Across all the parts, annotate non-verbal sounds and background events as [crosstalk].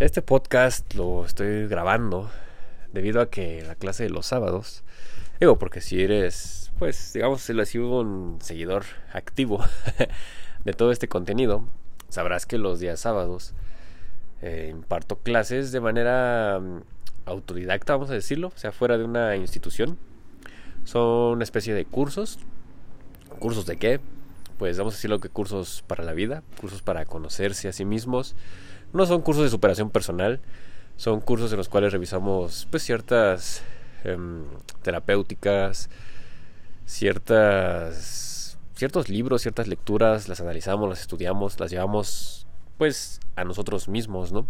Este podcast lo estoy grabando debido a que la clase de los sábados, digo, porque si eres, pues, digamos, si así, un seguidor activo [laughs] de todo este contenido, sabrás que los días sábados eh, imparto clases de manera mm, autodidacta, vamos a decirlo, o sea, fuera de una institución. Son una especie de cursos. ¿Cursos de qué? Pues vamos a decirlo que cursos para la vida, cursos para conocerse a sí mismos, no son cursos de superación personal, son cursos en los cuales revisamos pues ciertas em, terapéuticas, ciertas ciertos libros, ciertas lecturas, las analizamos, las estudiamos, las llevamos pues a nosotros mismos, ¿no?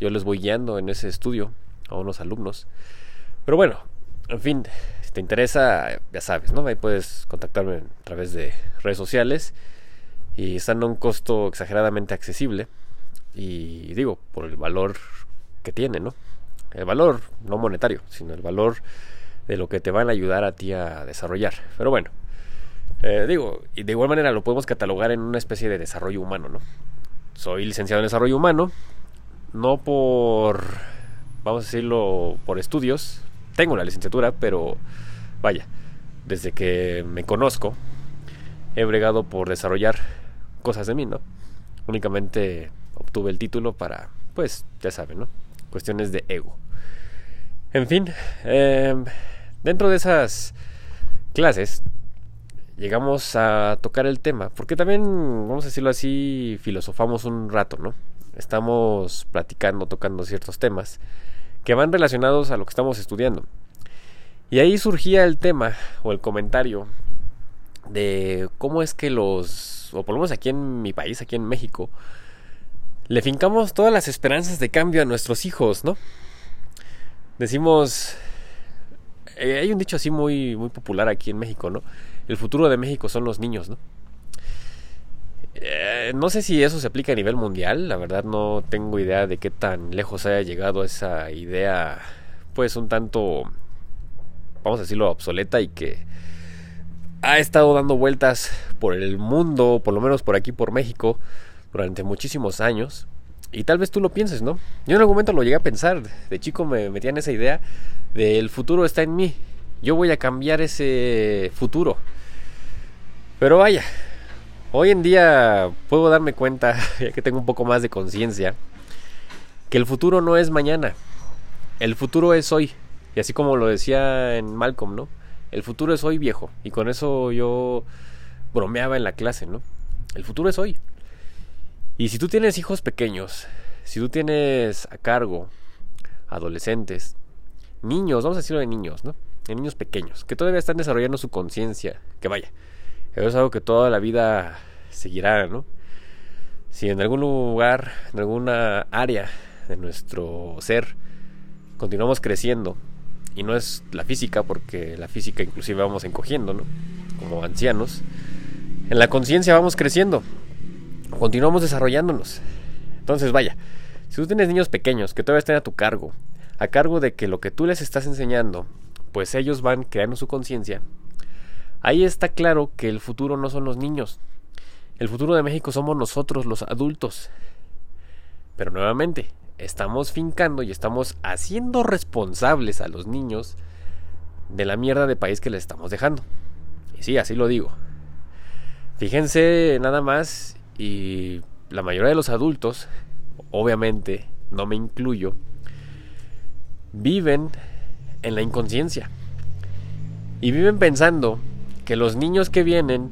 Yo les voy guiando en ese estudio a unos alumnos. Pero bueno, en fin, si te interesa, ya sabes, ¿no? Ahí puedes contactarme a través de redes sociales y están a un costo exageradamente accesible. Y digo, por el valor que tiene, ¿no? El valor no monetario, sino el valor de lo que te van a ayudar a ti a desarrollar. Pero bueno, eh, digo, y de igual manera lo podemos catalogar en una especie de desarrollo humano, ¿no? Soy licenciado en desarrollo humano, no por, vamos a decirlo, por estudios. Tengo una licenciatura, pero vaya, desde que me conozco, he bregado por desarrollar cosas de mí, ¿no? Únicamente obtuve el título para, pues, ya saben, ¿no? Cuestiones de ego. En fin, em, dentro de esas clases llegamos a tocar el tema, porque también, vamos a decirlo así, filosofamos un rato, ¿no? Estamos platicando, tocando ciertos temas que van relacionados a lo que estamos estudiando. Y ahí surgía el tema o el comentario de cómo es que los, o por lo menos aquí en mi país, aquí en México, le fincamos todas las esperanzas de cambio a nuestros hijos, ¿no? Decimos, eh, hay un dicho así muy, muy popular aquí en México, ¿no? El futuro de México son los niños, ¿no? Eh, no sé si eso se aplica a nivel mundial, la verdad no tengo idea de qué tan lejos haya llegado esa idea, pues un tanto, vamos a decirlo, obsoleta y que ha estado dando vueltas por el mundo, por lo menos por aquí, por México, durante muchísimos años. Y tal vez tú lo pienses, ¿no? Yo en algún momento lo llegué a pensar. De chico me metía en esa idea de el futuro está en mí. Yo voy a cambiar ese futuro. Pero vaya, hoy en día puedo darme cuenta, [laughs] ya que tengo un poco más de conciencia, que el futuro no es mañana. El futuro es hoy. Y así como lo decía en Malcolm, ¿no? El futuro es hoy viejo. Y con eso yo bromeaba en la clase, ¿no? El futuro es hoy. Y si tú tienes hijos pequeños, si tú tienes a cargo adolescentes, niños, vamos a decirlo de niños, ¿no? De niños pequeños, que todavía están desarrollando su conciencia, que vaya, eso es algo que toda la vida seguirá, ¿no? Si en algún lugar, en alguna área de nuestro ser, continuamos creciendo, y no es la física, porque la física inclusive vamos encogiendo, ¿no? Como ancianos, en la conciencia vamos creciendo, continuamos desarrollándonos. Entonces, vaya, si tú tienes niños pequeños que todavía están a tu cargo, a cargo de que lo que tú les estás enseñando, pues ellos van creando su conciencia, ahí está claro que el futuro no son los niños. El futuro de México somos nosotros, los adultos. Pero nuevamente, estamos fincando y estamos haciendo responsables a los niños de la mierda de país que les estamos dejando. Y sí, así lo digo. Fíjense nada más y la mayoría de los adultos, obviamente no me incluyo, viven en la inconsciencia. Y viven pensando que los niños que vienen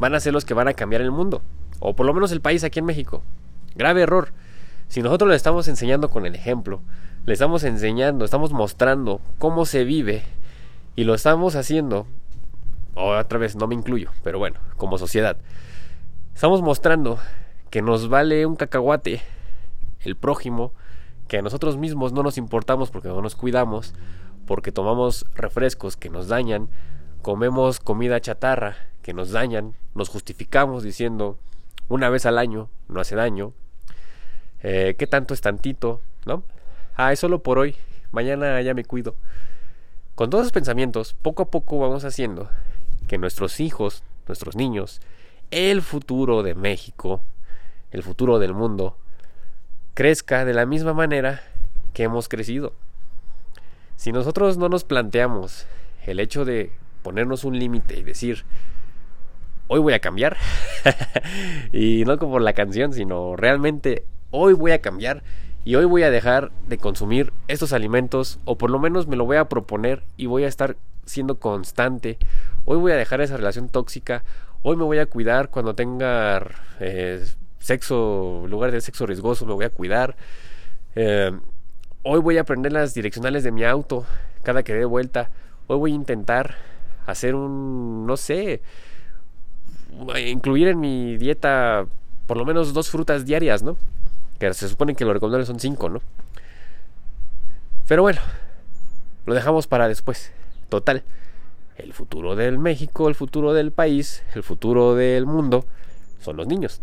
van a ser los que van a cambiar el mundo. O por lo menos el país aquí en México. Grave error. Si nosotros le estamos enseñando con el ejemplo, le estamos enseñando, estamos mostrando cómo se vive y lo estamos haciendo, otra vez no me incluyo, pero bueno, como sociedad, Estamos mostrando que nos vale un cacahuate el prójimo, que a nosotros mismos no nos importamos porque no nos cuidamos, porque tomamos refrescos que nos dañan, comemos comida chatarra que nos dañan, nos justificamos diciendo una vez al año no hace daño, eh, ¿qué tanto es tantito? ¿No? Ah, es solo por hoy, mañana ya me cuido. Con todos esos pensamientos, poco a poco vamos haciendo que nuestros hijos, nuestros niños, el futuro de México, el futuro del mundo, crezca de la misma manera que hemos crecido. Si nosotros no nos planteamos el hecho de ponernos un límite y decir, hoy voy a cambiar, [laughs] y no como la canción, sino realmente hoy voy a cambiar y hoy voy a dejar de consumir estos alimentos o por lo menos me lo voy a proponer y voy a estar siendo constante. Hoy voy a dejar esa relación tóxica. Hoy me voy a cuidar cuando tenga eh, sexo, lugar de sexo riesgoso, me voy a cuidar. Eh, hoy voy a aprender las direccionales de mi auto cada que dé vuelta. Hoy voy a intentar hacer un, no sé, incluir en mi dieta por lo menos dos frutas diarias, ¿no? Que se supone que lo recomendable son cinco, ¿no? Pero bueno, lo dejamos para después. Total, el futuro del México, el futuro del país, el futuro del mundo son los niños.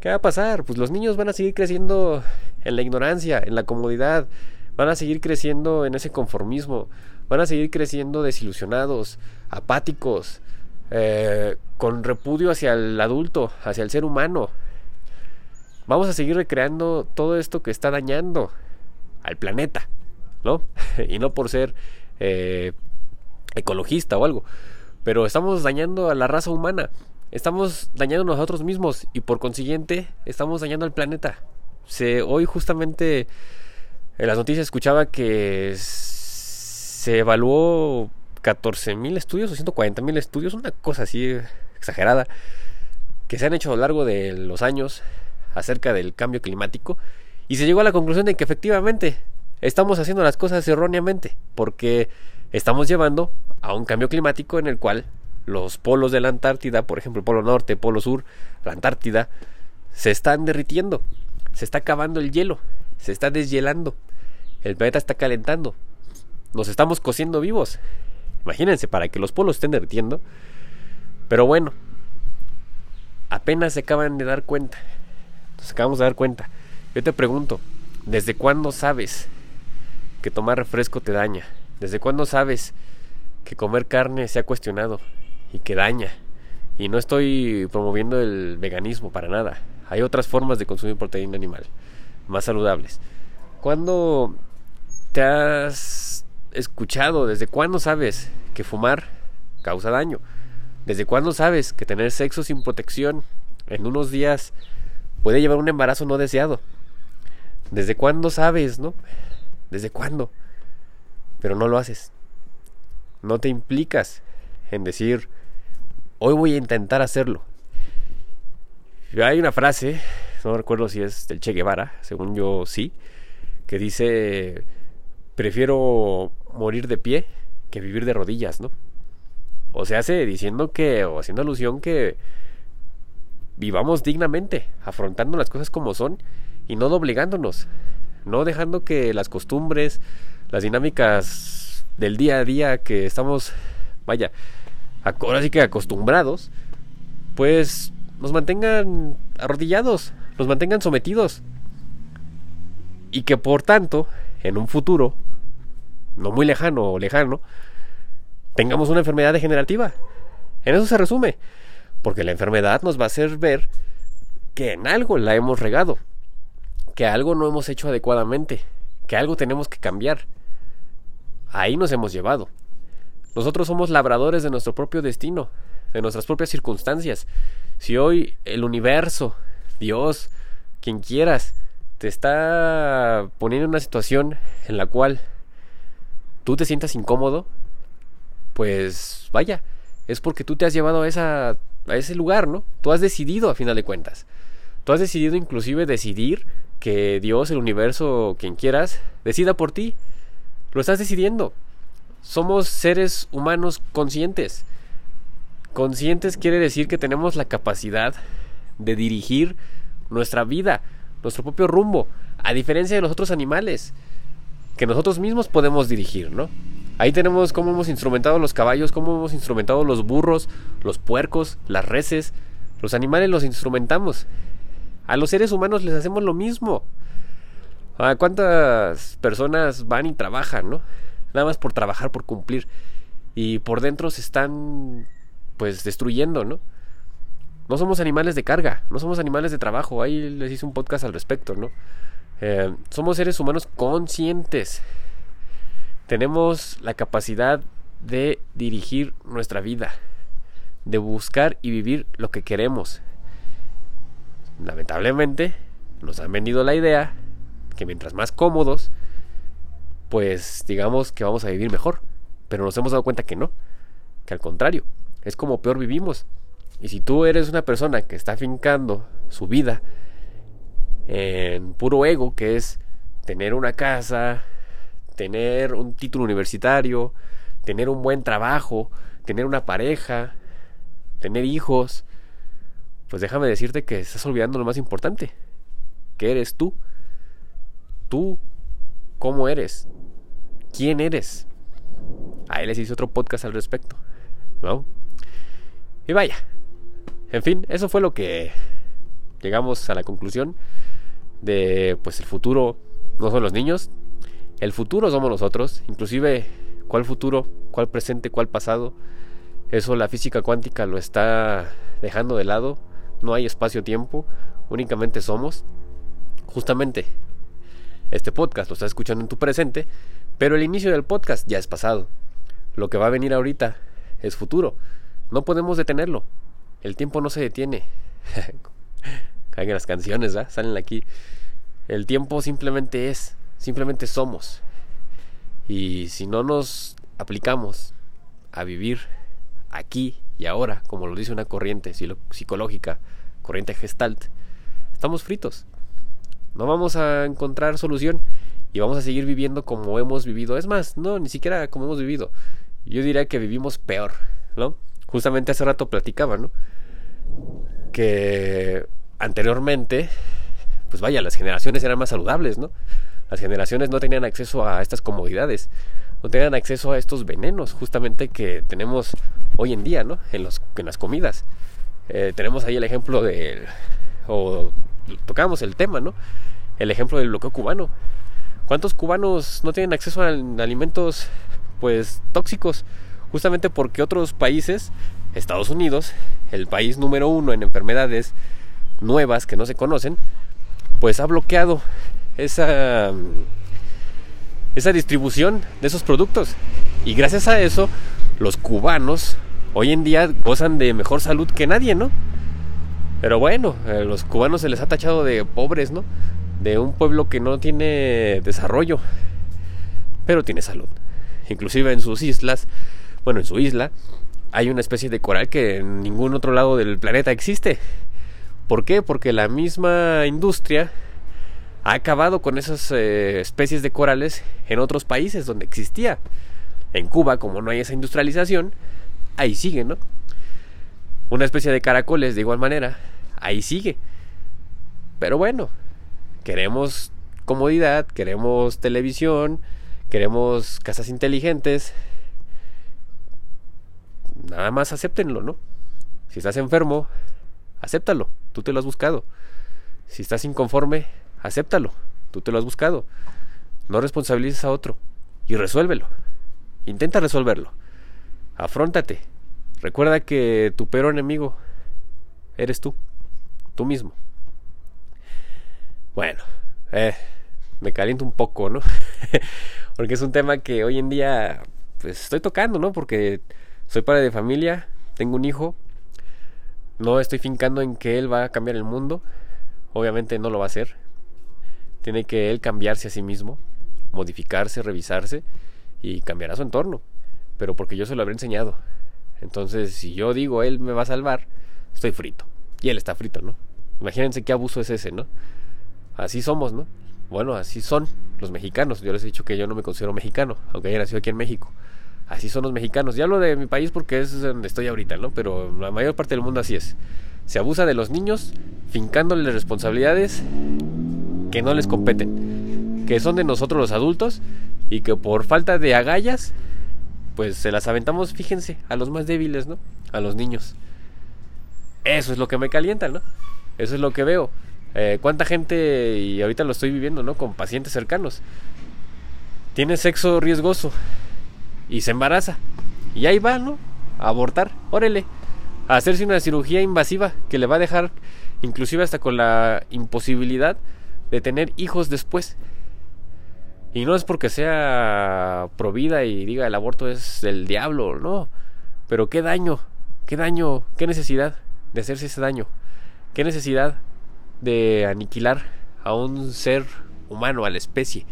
¿Qué va a pasar? Pues los niños van a seguir creciendo en la ignorancia, en la comodidad, van a seguir creciendo en ese conformismo, van a seguir creciendo desilusionados, apáticos, eh, con repudio hacia el adulto, hacia el ser humano, vamos a seguir recreando todo esto que está dañando al planeta, ¿no? [laughs] y no por ser eh, ecologista o algo, pero estamos dañando a la raza humana, estamos dañando a nosotros mismos y por consiguiente estamos dañando al planeta. Se, hoy justamente en las noticias escuchaba que se evaluó 14 mil estudios o 140 mil estudios, una cosa así exagerada, que se han hecho a lo largo de los años acerca del cambio climático y se llegó a la conclusión de que efectivamente estamos haciendo las cosas erróneamente porque estamos llevando a un cambio climático en el cual los polos de la Antártida, por ejemplo polo norte, polo sur, la Antártida, se están derritiendo, se está acabando el hielo, se está deshielando, el planeta está calentando, nos estamos cociendo vivos. Imagínense, para que los polos estén derritiendo. Pero bueno, apenas se acaban de dar cuenta nos acabamos de dar cuenta. Yo te pregunto, ¿desde cuándo sabes que tomar refresco te daña? ¿Desde cuándo sabes que comer carne se ha cuestionado y que daña? Y no estoy promoviendo el veganismo para nada. Hay otras formas de consumir proteína animal, más saludables. ¿Cuándo te has escuchado? ¿Desde cuándo sabes que fumar causa daño? ¿Desde cuándo sabes que tener sexo sin protección en unos días puede llevar un embarazo no deseado. ¿Desde cuándo sabes, no? ¿Desde cuándo? Pero no lo haces. No te implicas en decir, hoy voy a intentar hacerlo. Hay una frase, no recuerdo si es del Che Guevara, según yo sí, que dice, prefiero morir de pie que vivir de rodillas, ¿no? O se hace diciendo que, o haciendo alusión que vivamos dignamente, afrontando las cosas como son y no doblegándonos, no dejando que las costumbres, las dinámicas del día a día que estamos, vaya, ahora sí que acostumbrados, pues nos mantengan arrodillados, nos mantengan sometidos. Y que por tanto, en un futuro, no muy lejano o lejano, tengamos una enfermedad degenerativa. En eso se resume. Porque la enfermedad nos va a hacer ver que en algo la hemos regado, que algo no hemos hecho adecuadamente, que algo tenemos que cambiar. Ahí nos hemos llevado. Nosotros somos labradores de nuestro propio destino, de nuestras propias circunstancias. Si hoy el universo, Dios, quien quieras, te está poniendo en una situación en la cual tú te sientas incómodo, pues vaya, es porque tú te has llevado a esa a ese lugar, ¿no? Tú has decidido a final de cuentas. Tú has decidido inclusive decidir que Dios, el universo, quien quieras, decida por ti. Lo estás decidiendo. Somos seres humanos conscientes. Conscientes quiere decir que tenemos la capacidad de dirigir nuestra vida, nuestro propio rumbo, a diferencia de los otros animales, que nosotros mismos podemos dirigir, ¿no? Ahí tenemos cómo hemos instrumentado los caballos, cómo hemos instrumentado los burros, los puercos, las reses. Los animales los instrumentamos. A los seres humanos les hacemos lo mismo. ¿A cuántas personas van y trabajan, no? Nada más por trabajar, por cumplir. Y por dentro se están, pues, destruyendo, ¿no? No somos animales de carga, no somos animales de trabajo. Ahí les hice un podcast al respecto, ¿no? Eh, somos seres humanos conscientes. Tenemos la capacidad de dirigir nuestra vida, de buscar y vivir lo que queremos. Lamentablemente, nos han vendido la idea que mientras más cómodos, pues digamos que vamos a vivir mejor. Pero nos hemos dado cuenta que no, que al contrario, es como peor vivimos. Y si tú eres una persona que está fincando su vida en puro ego, que es tener una casa, tener un título universitario, tener un buen trabajo, tener una pareja, tener hijos, pues déjame decirte que estás olvidando lo más importante, que eres tú. Tú, ¿cómo eres? ¿Quién eres? A él les hice otro podcast al respecto, ¿no? Y vaya, en fin, eso fue lo que llegamos a la conclusión de, pues el futuro no son los niños, el futuro somos nosotros, inclusive cuál futuro, cuál presente, cuál pasado. Eso la física cuántica lo está dejando de lado. No hay espacio-tiempo, únicamente somos. Justamente, este podcast lo estás escuchando en tu presente, pero el inicio del podcast ya es pasado. Lo que va a venir ahorita es futuro. No podemos detenerlo. El tiempo no se detiene. [laughs] Caen las canciones, ¿verdad? Salen aquí. El tiempo simplemente es, simplemente somos. Y si no nos aplicamos a vivir aquí y ahora, como lo dice una corriente psicológica, corriente gestalt, estamos fritos. No vamos a encontrar solución y vamos a seguir viviendo como hemos vivido. Es más, no, ni siquiera como hemos vivido. Yo diría que vivimos peor, ¿no? Justamente hace rato platicaba, ¿no? Que anteriormente, pues vaya, las generaciones eran más saludables, ¿no? Las generaciones no tenían acceso a estas comodidades, no tenían acceso a estos venenos justamente que tenemos hoy en día, ¿no? En, los, en las comidas. Eh, tenemos ahí el ejemplo del... o tocamos el tema, ¿no? El ejemplo del bloqueo cubano. ¿Cuántos cubanos no tienen acceso a alimentos pues tóxicos? Justamente porque otros países, Estados Unidos, el país número uno en enfermedades nuevas que no se conocen, pues ha bloqueado esa, esa distribución de esos productos. Y gracias a eso, los cubanos hoy en día gozan de mejor salud que nadie, ¿no? Pero bueno, eh, los cubanos se les ha tachado de pobres, ¿no? De un pueblo que no tiene desarrollo, pero tiene salud. Inclusive en sus islas, bueno, en su isla, hay una especie de coral que en ningún otro lado del planeta existe. ¿Por qué? Porque la misma industria ha acabado con esas eh, especies de corales en otros países donde existía. En Cuba, como no hay esa industrialización, ahí sigue, ¿no? Una especie de caracoles, de igual manera, ahí sigue. Pero bueno, queremos comodidad, queremos televisión, queremos casas inteligentes. Nada más acéptenlo, ¿no? Si estás enfermo, acéptalo, tú te lo has buscado. Si estás inconforme, acéptalo, tú te lo has buscado. No responsabilices a otro y resuélvelo. Intenta resolverlo. Afróntate. Recuerda que tu peor enemigo eres tú, tú mismo. Bueno, eh, me caliento un poco, ¿no? [laughs] porque es un tema que hoy en día pues estoy tocando, ¿no? Porque soy padre de familia, tengo un hijo, no estoy fincando en que él va a cambiar el mundo, obviamente no lo va a hacer, tiene que él cambiarse a sí mismo, modificarse, revisarse y cambiará su entorno. Pero porque yo se lo habré enseñado. Entonces, si yo digo él me va a salvar, estoy frito. Y él está frito, ¿no? Imagínense qué abuso es ese, ¿no? Así somos, ¿no? Bueno, así son los mexicanos. Yo les he dicho que yo no me considero mexicano, aunque haya nacido aquí en México. Así son los mexicanos. Ya hablo de mi país porque es donde estoy ahorita, ¿no? Pero la mayor parte del mundo así es. Se abusa de los niños, fincándoles responsabilidades que no les competen, que son de nosotros los adultos y que por falta de agallas, pues se las aventamos, fíjense, a los más débiles, ¿no? A los niños. Eso es lo que me calienta, ¿no? Eso es lo que veo. Eh, ¿Cuánta gente, y ahorita lo estoy viviendo, ¿no? Con pacientes cercanos, tiene sexo riesgoso y se embaraza. Y ahí va, ¿no? A abortar. Órale. a hacerse una cirugía invasiva que le va a dejar inclusive hasta con la imposibilidad de tener hijos después. Y no es porque sea provida y diga el aborto es del diablo, no. Pero qué daño, qué daño, qué necesidad de hacerse ese daño. Qué necesidad de aniquilar a un ser humano, a la especie.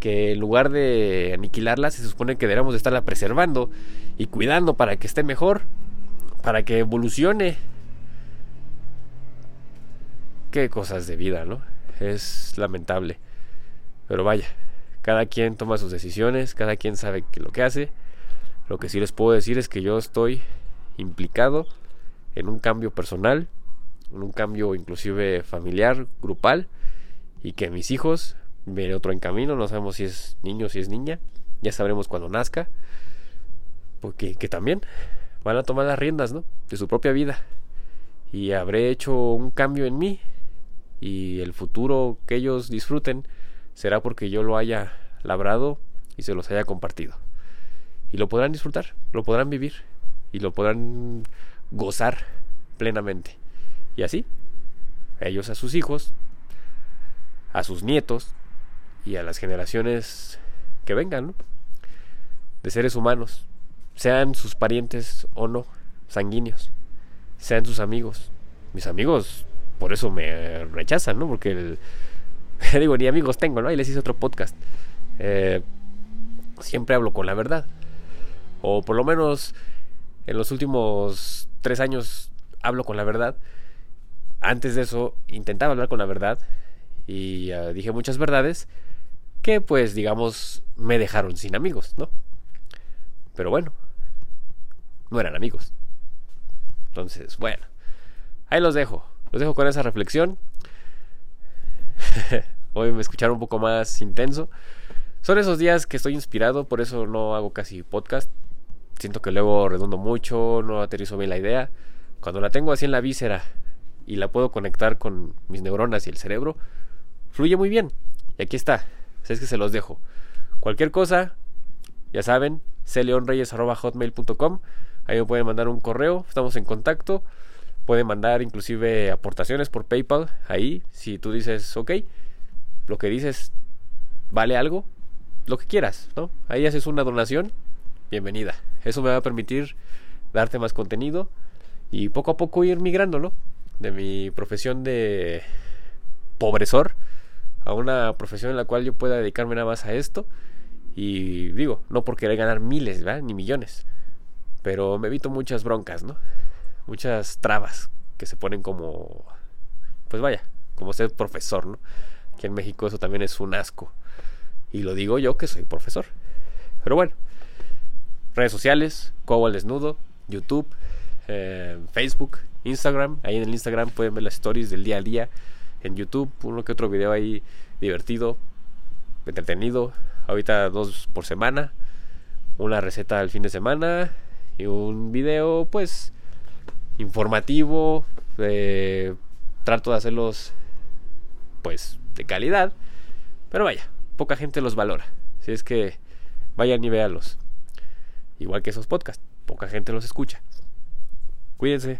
Que en lugar de aniquilarla, se supone que deberíamos de estarla preservando y cuidando para que esté mejor, para que evolucione. Qué cosas de vida, ¿no? Es lamentable. Pero vaya, cada quien toma sus decisiones, cada quien sabe lo que hace. Lo que sí les puedo decir es que yo estoy implicado en un cambio personal, un cambio inclusive familiar, grupal, y que mis hijos viene otro en camino, no sabemos si es niño o si es niña, ya sabremos cuando nazca, porque que también van a tomar las riendas, ¿no? De su propia vida. Y habré hecho un cambio en mí y el futuro que ellos disfruten será porque yo lo haya labrado y se los haya compartido. Y lo podrán disfrutar, lo podrán vivir y lo podrán gozar plenamente. Y así, ellos a sus hijos, a sus nietos y a las generaciones que vengan, de seres humanos, sean sus parientes o no, sanguíneos, sean sus amigos. Mis amigos por eso me rechazan, ¿no? Porque [laughs] digo, ni amigos tengo, ¿no? Ahí les hice otro podcast. Eh, siempre hablo con la verdad. O por lo menos en los últimos tres años hablo con la verdad. Antes de eso intentaba hablar con la verdad y ah, dije muchas verdades que pues digamos me dejaron sin amigos, ¿no? Pero bueno, no eran amigos. Entonces, bueno, ahí los dejo. Los dejo con esa reflexión. [laughs] Hoy me escucharon un poco más intenso. Son esos días que estoy inspirado, por eso no hago casi podcast. Siento que luego redondo mucho, no aterrizo bien la idea. Cuando la tengo así en la víscera y la puedo conectar con mis neuronas y el cerebro, fluye muy bien. Y aquí está. es que se los dejo. Cualquier cosa, ya saben, cleonreyes.hotmail.com. Ahí me pueden mandar un correo, estamos en contacto. Pueden mandar inclusive aportaciones por PayPal. Ahí, si tú dices, ok, lo que dices vale algo, lo que quieras, ¿no? Ahí haces una donación, bienvenida. Eso me va a permitir darte más contenido y poco a poco ir migrando, ¿no? De mi profesión de pobresor a una profesión en la cual yo pueda dedicarme nada más a esto. Y digo, no por querer ganar miles. Ni millones. Pero me evito muchas broncas, ¿no? Muchas trabas que se ponen como... Pues vaya, como ser profesor, ¿no? Aquí en México eso también es un asco. Y lo digo yo que soy profesor. Pero bueno, redes sociales, Cobo al Desnudo, YouTube, eh, Facebook, Instagram. Ahí en el Instagram pueden ver las stories del día a día. En YouTube, uno que otro video ahí divertido, entretenido. Ahorita dos por semana. Una receta al fin de semana. Y un video, pues, informativo. Eh, trato de hacerlos, pues, de calidad. Pero vaya, poca gente los valora. Si es que vayan y véanlos. Igual que esos podcasts, poca gente los escucha. 鬼叶子